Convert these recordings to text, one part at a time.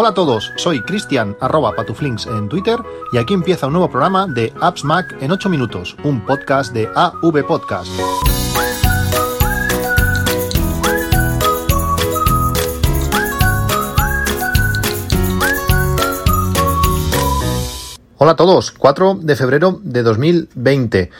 Hola a todos, soy Cristian arroba patuflinks en Twitter y aquí empieza un nuevo programa de Apps Mac en 8 minutos, un podcast de AV Podcast. Hola a todos, 4 de febrero de 2020.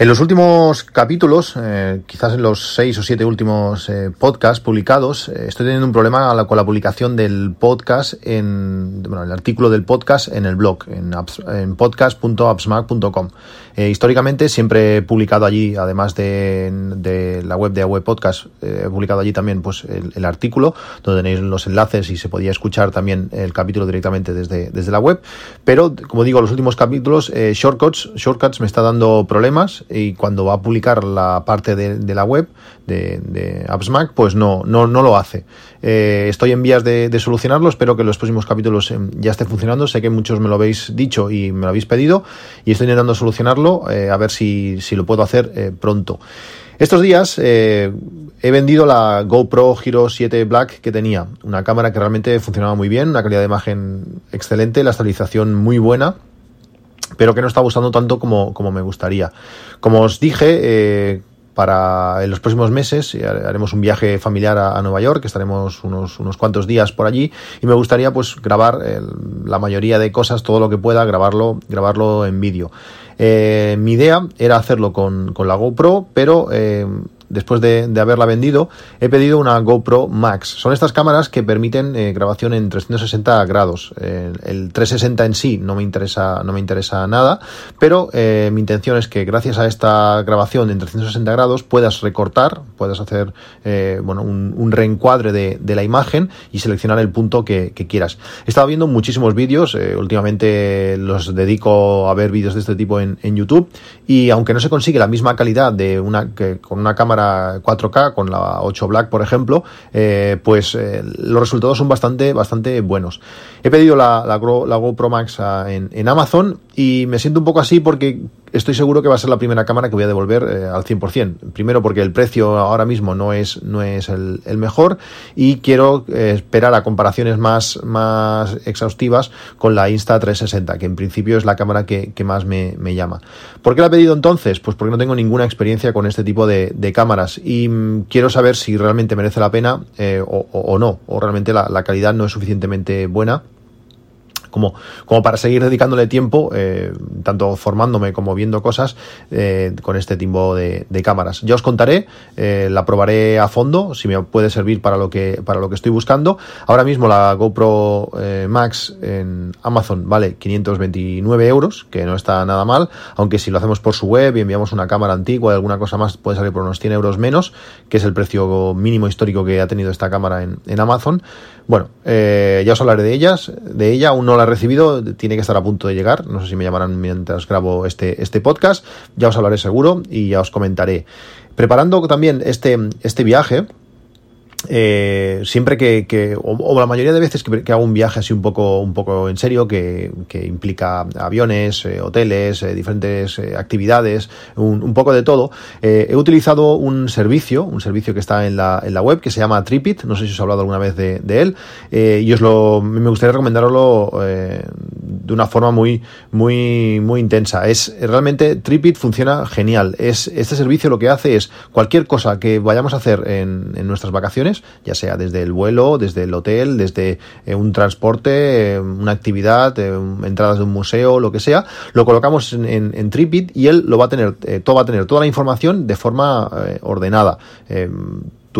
En los últimos capítulos, eh, quizás en los seis o siete últimos eh, podcasts publicados, eh, estoy teniendo un problema con la publicación del podcast en, bueno, el artículo del podcast en el blog, en, en podcast.appsmac.com. históricamente siempre he publicado allí, además de, la web de AWE Podcast, he publicado allí también pues el, artículo, donde tenéis los enlaces y se podía escuchar también el capítulo directamente desde, desde la web. Pero, como digo, los últimos capítulos, Shortcuts, Shortcuts me está dando problemas y cuando va a publicar la parte de, la web de, de AppsMac, pues no, no, lo hace. Eh, estoy en vías de, solucionarlo, espero que los próximos capítulos em, ya esté funcionando. Sé que muchos me lo habéis dicho y me lo habéis pedido y estoy intentando solucionarlo, eh, a ver si, si, lo puedo hacer eh, pronto. Estos días he vendido la GoPro Hero 7 Black que tenía, una cámara que realmente funcionaba muy bien, una calidad de imagen excelente, la estabilización muy buena pero que no está gustando tanto como, como me gustaría. Como os dije, eh, para en los próximos meses haremos un viaje familiar a, Nueva York, estaremos unos, unos cuantos días por allí y me gustaría pues grabar la mayoría de cosas, todo lo que pueda, grabarlo, grabarlo en vídeo. Eh, mi idea era hacerlo con, con la GoPro, pero eh, después de, haberla vendido, he pedido una GoPro Max. Son estas cámaras que permiten eh, grabación en 360 grados. el 360 en sí no me interesa, no me interesa nada, pero eh, mi intención es que gracias a esta grabación en 360 grados puedas recortar, puedas hacer eh, bueno, un, reencuadre de, la imagen y seleccionar el punto que, quieras. He estado viendo muchísimos vídeos, últimamente los dedico a ver vídeos de este tipo en, en, YouTube y aunque no se consigue la misma calidad de una que con una cámara 4K, con la 8 Black, por ejemplo, eh, pues eh, los resultados son bastante, bastante buenos. He pedido la, la, GoPro Max en, en Amazon y me siento un poco así porque estoy seguro que va a ser la primera cámara que voy a devolver eh, al 100%. Primero porque el precio ahora mismo no es, no es el, mejor y quiero eh, esperar a comparaciones más, más exhaustivas con la Insta360, que en principio es la cámara que, más me, llama. ¿Por qué la he pedido entonces? Pues porque no tengo ninguna experiencia con este tipo de, cámaras y mm, quiero saber si realmente merece la pena eh, o, no, o realmente la calidad no es suficientemente buena como, como para seguir dedicándole tiempo, eh, tanto formándome como viendo cosas eh, con este tipo de, cámaras. Ya os contaré, eh, la probaré a fondo, si me puede servir para lo que, para lo que estoy buscando. Ahora mismo la GoPro Max en Amazon vale 529 euros, que no está nada mal, aunque si lo hacemos por su web y enviamos una cámara antigua y alguna cosa más, puede salir por unos 100 euros menos, que es el precio mínimo histórico que ha tenido esta cámara en, en Amazon. Bueno, ya os hablaré de ellas, de ella, aún no la recibido, tiene que estar a punto de llegar. No sé si me llamarán mientras grabo este, este podcast. Ya os hablaré seguro y ya os comentaré. Preparando también este, este viaje, eh, siempre que, o, la mayoría de veces que, hago un viaje así un poco, un poco en serio, que, implica aviones, eh, hoteles, eh, diferentes actividades, un, poco de todo, he utilizado un servicio, un servicio que está en la, en la web que se llama Tripit, no sé si os he hablado alguna vez de, él, y os lo, me gustaría recomendarlo de una forma muy, muy, muy intensa. Es realmente Tripit funciona genial. Es, este servicio lo que hace es cualquier cosa que vayamos a hacer en, en nuestras vacaciones, ya sea desde el vuelo, desde el hotel, desde eh, un transporte, eh, una actividad, eh, entradas de un museo, lo que sea, lo colocamos en, en, Tripit y él lo va a tener, todo va a tener toda la información de forma ordenada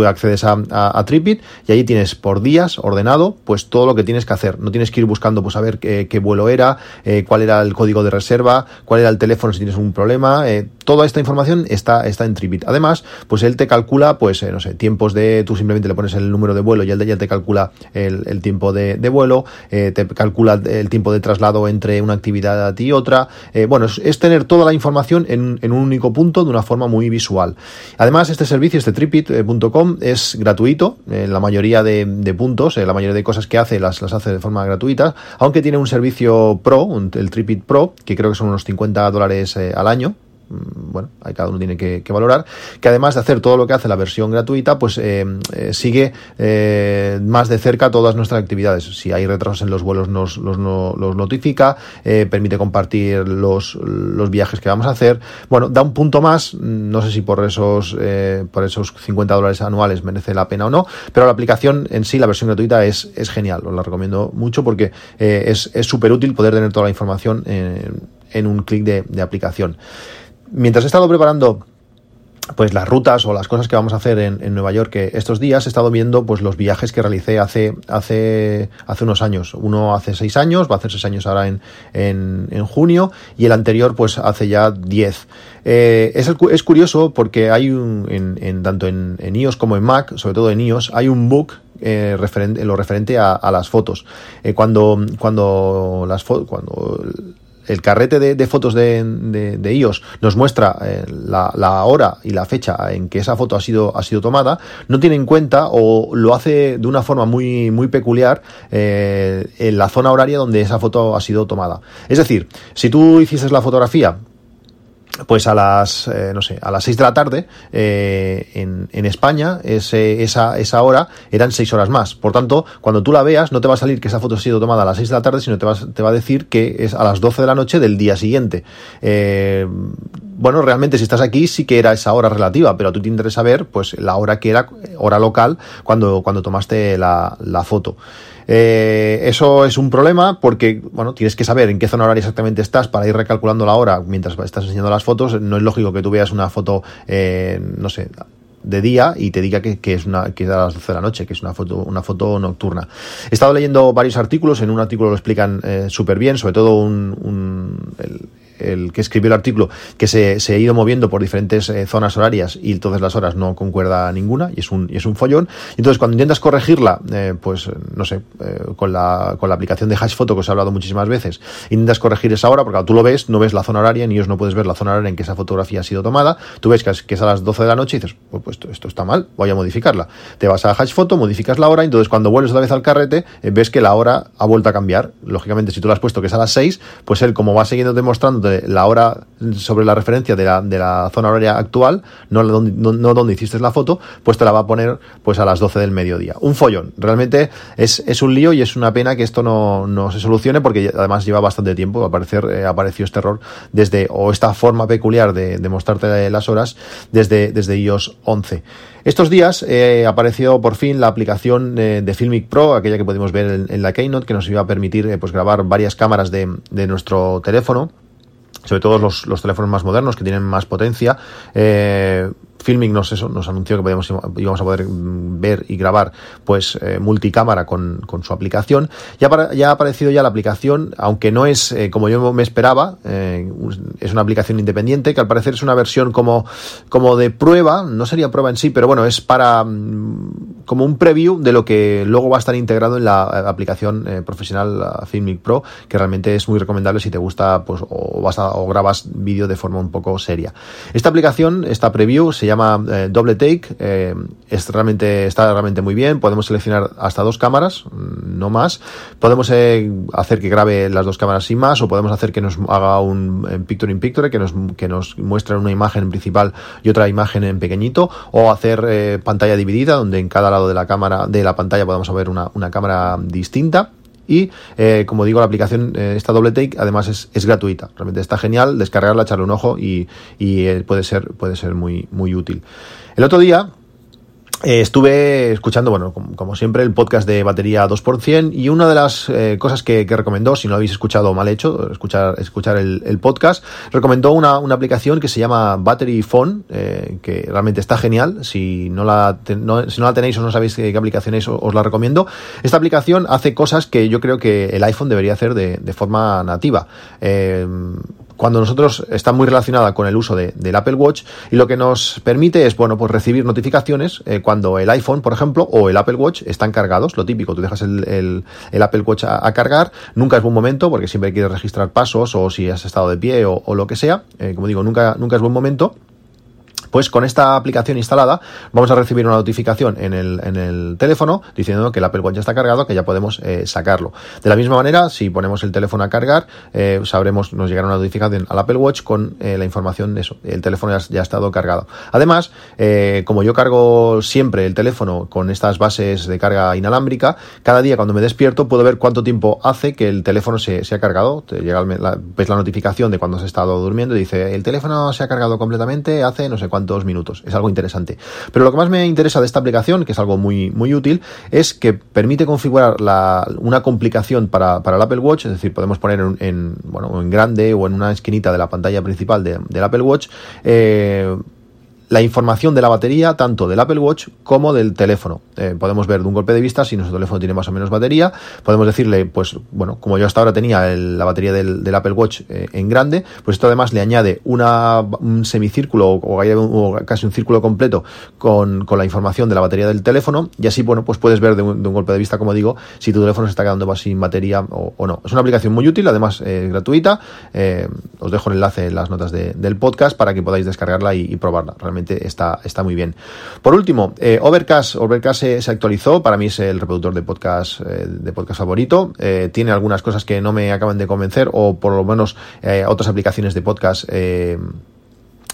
accedes a, Tripit y allí tienes por días ordenado pues todo lo que tienes que hacer. No tienes que ir buscando pues a ver qué, vuelo era, eh, cuál era el código de reserva, cuál era el teléfono si tienes un problema. Eh, toda esta información está, está en Tripit. Además, pues él te calcula, pues, eh, no sé, tiempos de, tú simplemente le pones el número de vuelo y él ya te calcula el, tiempo de, vuelo, te calcula el tiempo de traslado entre una actividad y otra. bueno, es, tener toda la información en, en un único punto de una forma muy visual. Además, este servicio, este tripit.com, es gratuito, en la mayoría de, puntos, la mayoría de cosas que hace las, las hace de forma gratuita, aunque tiene un servicio pro, el Tripit Pro, que creo que son unos 50 dólares eh, al año, bueno, hay cada uno tiene que, valorar, que además de hacer todo lo que hace la versión gratuita, pues eh, eh, sigue más de cerca todas nuestras actividades. Si hay retrasos en los vuelos nos los, notifica, permite compartir los, los viajes que vamos a hacer. Bueno, da un punto más, no sé si por esos, por esos 50 dólares anuales merece la pena o no, pero la aplicación en sí, la versión gratuita es genial, os la recomiendo mucho porque es súper útil poder tener toda la información en, un clic de, aplicación. Mientras he estado preparando pues las rutas o las cosas que vamos a hacer en, Nueva York estos días he estado viendo pues los viajes que realicé hace hace hace unos años uno hace seis años va a hacer seis años ahora en, en, junio y el anterior pues hace ya diez eh, es, es, curioso porque hay un en, tanto en, iOS como en Mac sobre todo en iOS hay un book eh, referente, lo referente a, las fotos. Eh, cuando, cuando, las cuando el carrete de, fotos de, de, iOS nos muestra eh, la, hora y la fecha en que esa foto ha sido, ha sido tomada, no tiene en cuenta o lo hace de una forma muy, muy peculiar en la zona horaria donde esa foto ha sido tomada. Es decir, si tú hiciste la fotografía pues a las, eh, no sé, a las 6 de la tarde eh, en, en, España esa, esa hora eran 6 horas más. Por tanto, cuando tú la veas no te va a salir que esa foto ha sido tomada a las 6 de la tarde, sino te va, te va a decir que es a las 12 de la noche del día siguiente. Eh, bueno, realmente si estás aquí sí que era esa hora relativa, pero tú tienes que saber pues la hora que era, hora local, cuando, cuando tomaste la, la foto. Eh, eso es un problema porque, bueno, tienes que saber en qué zona horaria exactamente estás para ir recalculando la hora mientras estás enseñando las fotos. No es lógico que tú veas una foto, eh, no sé, de día y te diga que, es una que es a las 12 de la noche, que es una foto una foto nocturna. He estado leyendo varios artículos, en un artículo lo explican eh, súper bien, sobre todo un, un que escribió el artículo, que se, se ha ido moviendo por diferentes eh, zonas horarias y entonces las horas no concuerda ninguna y es un, y es un follón. Entonces cuando intentas corregirla, eh, pues no sé, eh, con, la, con la aplicación de Hash Photo que os he hablado muchísimas veces, intentas corregir esa hora porque tú lo ves, no ves la zona horaria, ni ellos no puedes ver la zona horaria en que esa fotografía ha sido tomada, tú ves que es, que es a las 12 de la noche y dices, pues, pues esto, está mal, voy a modificarla. Te vas a Hash Photo, modificas la hora, y entonces cuando vuelves otra vez al carrete, ves que la hora ha vuelto a cambiar. Lógicamente, si tú lo has puesto que es a las 6, pues él como va siguiendo la hora sobre la referencia de la, de la zona horaria actual, no donde, no, donde hiciste la foto, pues te la va a poner pues a las 12 del mediodía. Un follón. Realmente es, es un lío y es una pena que esto no, no se solucione porque además lleva bastante tiempo. Aparecer, eh, apareció este error desde, o esta forma peculiar de, mostrarte las horas desde, desde iOS 11. Estos días eh, apareció por fin la aplicación eh, de Filmic Pro, aquella que podemos ver en, la Keynote, que nos iba a permitir eh, pues grabar varias cámaras de, de nuestro teléfono sobre todo los, los, teléfonos más modernos que tienen más potencia, eh, Filming nos, eso, nos anunció que podíamos, íbamos a poder ver y grabar pues eh, multicámara con, con, su aplicación. Ya, ya ha aparecido ya la aplicación, aunque no es eh, como yo me esperaba, eh, es una aplicación independiente, que al parecer es una versión como, como de prueba, no sería prueba en sí, pero bueno, es para mm, como un preview de lo que luego va a estar integrado en la aplicación profesional Filmic Pro, que realmente es muy recomendable si te gusta pues o, vas a, o grabas vídeo de forma un poco seria. Esta aplicación, esta preview, se llama eh, Double Take. Eh, es realmente, está realmente muy bien. Podemos seleccionar hasta dos cámaras, mm, no más. Podemos eh, hacer que grabe las dos cámaras sin más, o podemos hacer que nos haga un picture in picture, que nos, que nos muestre una imagen principal y otra imagen en pequeñito, o hacer pantalla dividida, donde en cada lado de la cámara, de la pantalla podemos ver una, una cámara distinta. Y eh, como digo, la aplicación, eh, esta doble take, además es, es, gratuita. Realmente está genial descargarla, echarle un ojo y, y eh, puede ser, puede ser muy, muy útil. El otro día, eh, estuve escuchando, bueno, como, siempre, el podcast de batería 2%, y una de las eh, cosas que, recomendó, si no lo habéis escuchado mal hecho, escuchar, escuchar el, podcast, recomendó una, una, aplicación que se llama Battery Phone, eh, que realmente está genial. Si no, la si no la tenéis o no sabéis qué, aplicación es, os, la recomiendo. Esta aplicación hace cosas que yo creo que el iPhone debería hacer de, de forma nativa cuando nosotros está muy relacionada con el uso de, del Apple Watch y lo que nos permite es, bueno, pues recibir notificaciones eh, cuando el iPhone, por ejemplo, o el Apple Watch están cargados, lo típico, tú dejas el, el, Apple Watch a, cargar, nunca es buen momento porque siempre quieres registrar pasos o si has estado de pie o, lo que sea, eh, como digo, nunca, nunca es buen momento pues con esta aplicación instalada vamos a recibir una notificación en el, en el teléfono diciendo que el Apple Watch ya está cargado, que ya podemos eh, sacarlo. De la misma manera, si ponemos el teléfono a cargar, eh, sabremos, nos llegará una notificación al Apple Watch con eh, la información de eso, el teléfono ya, ha estado cargado. Además, como yo cargo siempre el teléfono con estas bases de carga inalámbrica, cada día cuando me despierto puedo ver cuánto tiempo hace que el teléfono se, se ha cargado. Te llega la, ves la notificación de cuando has estado durmiendo y dice, el teléfono se ha cargado completamente hace no sé cuánto cuántos minutos. Es algo interesante. Pero lo que más me interesa de esta aplicación, que es algo muy, muy útil, es que permite configurar una complicación para, para, el Apple Watch, es decir, podemos poner en, bueno, en grande o en una esquinita de la pantalla principal del Apple Watch. Eh, la información de la batería tanto del Apple Watch como del teléfono. Eh, podemos ver de un golpe de vista si nuestro teléfono tiene más o menos batería. Podemos decirle, pues bueno, como yo hasta ahora tenía la batería del, Apple Watch eh, en grande, pues esto además le añade una, un semicírculo o, casi un círculo completo con, la información de la batería del teléfono y así, bueno, pues puedes ver de un, golpe de vista, como digo, si tu teléfono se está quedando sin batería o, no. Es una aplicación muy útil, además eh, gratuita. os dejo el enlace en las notas del podcast para que podáis descargarla y, y probarla. Realmente está, está muy bien. Por último, eh, Overcast, Overcast se, actualizó, para mí es el reproductor de podcast, eh, de podcast favorito, eh, tiene algunas cosas que no me acaban de convencer o por lo menos otras aplicaciones de podcast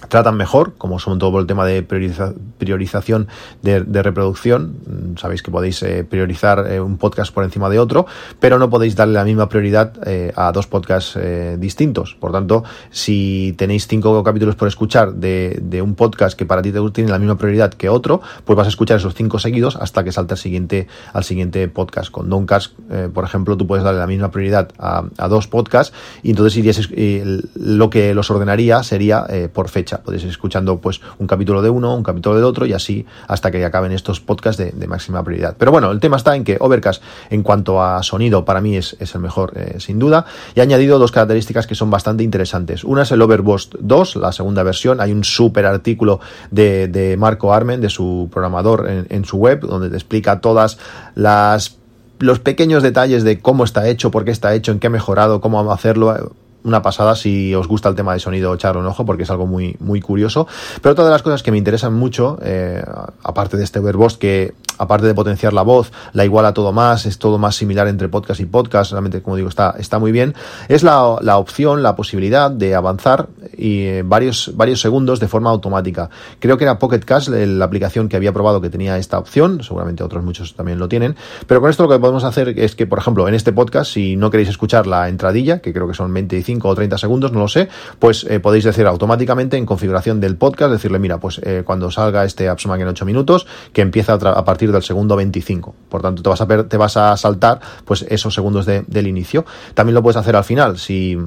tratan mejor, como son todo el tema de priorización de, reproducción. Mm, sabéis que podéis eh, priorizar eh, un podcast por encima de otro, pero no podéis darle la misma prioridad eh, a dos podcasts distintos. Por tanto, si tenéis cinco capítulos por escuchar de, un podcast que para ti tiene la misma prioridad que otro, pues vas a escuchar esos cinco seguidos hasta que salte al siguiente, al siguiente podcast. Con Doncast, por ejemplo, tú puedes darle la misma prioridad a, dos podcasts y entonces irías, lo que los ordenaría sería por fecha Podéis ir escuchando pues un capítulo de uno, un capítulo del otro y así hasta que acaben estos podcasts de, máxima prioridad. Pero bueno, el tema está en que Overcast en cuanto a sonido para mí es, el mejor eh, sin duda y ha añadido dos características que son bastante interesantes. Una es el Overbost 2, la segunda versión. Hay un súper artículo de, Marco Armen, de su programador en, en su web, donde te explica todas las los pequeños detalles de cómo está hecho, por qué está hecho, en qué ha mejorado, cómo hacerlo una pasada si os gusta el tema de sonido echarlo un ojo porque es algo muy, muy curioso. Pero otra de las cosas que me interesan mucho, eh, aparte de este Overboss que aparte de potenciar la voz, la iguala todo más, es todo más similar entre podcast y podcast, realmente como digo está, está muy bien, es la, la opción, la posibilidad de avanzar y eh, varios, varios segundos de forma automática. Creo que era Pocket Cast la aplicación que había probado que tenía esta opción, seguramente otros muchos también lo tienen, pero con esto lo que podemos hacer es que, por ejemplo, en este podcast, si no queréis escuchar la entradilla, que creo que son 25 o 30 segundos, no lo sé, pues eh, podéis decir automáticamente en configuración del podcast, decirle, mira, pues eh, cuando salga este AppSmack en 8 minutos, que empieza a, partir del segundo 25. Por tanto, te vas a, te vas a saltar pues esos segundos del inicio. También lo puedes hacer al final, si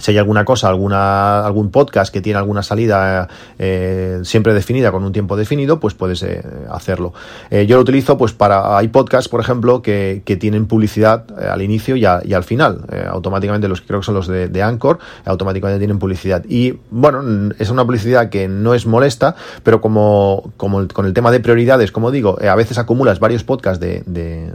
si hay alguna cosa, alguna, algún podcast que tiene alguna salida eh, siempre definida con un tiempo definido, pues puedes eh, hacerlo. Eh, yo lo utilizo pues para, hay podcasts, por ejemplo, que, que tienen publicidad al inicio y, y al final. automáticamente los creo que son los de, de, Anchor, automáticamente tienen publicidad. Y bueno, es una publicidad que no es molesta, pero como, como con el tema de prioridades, como digo, a veces acumulas varios podcasts de, de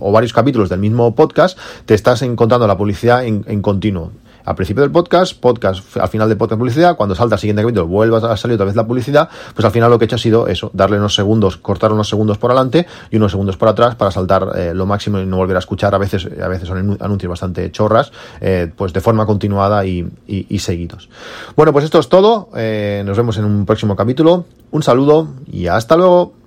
o varios capítulos del mismo podcast, te estás encontrando la publicidad en, en continuo al principio del podcast, podcast, al final del podcast publicidad, cuando salta el siguiente capítulo vuelvas a salir otra vez la publicidad, pues al final lo que he hecho ha sido eso, darle unos segundos, cortar unos segundos por adelante y unos segundos por atrás para saltar eh, lo máximo y no volver a escuchar, a veces, a veces son anuncios bastante chorras, eh, pues de forma continuada y, seguidos. Bueno, pues esto es todo, eh, nos vemos en un próximo capítulo, un saludo y hasta luego.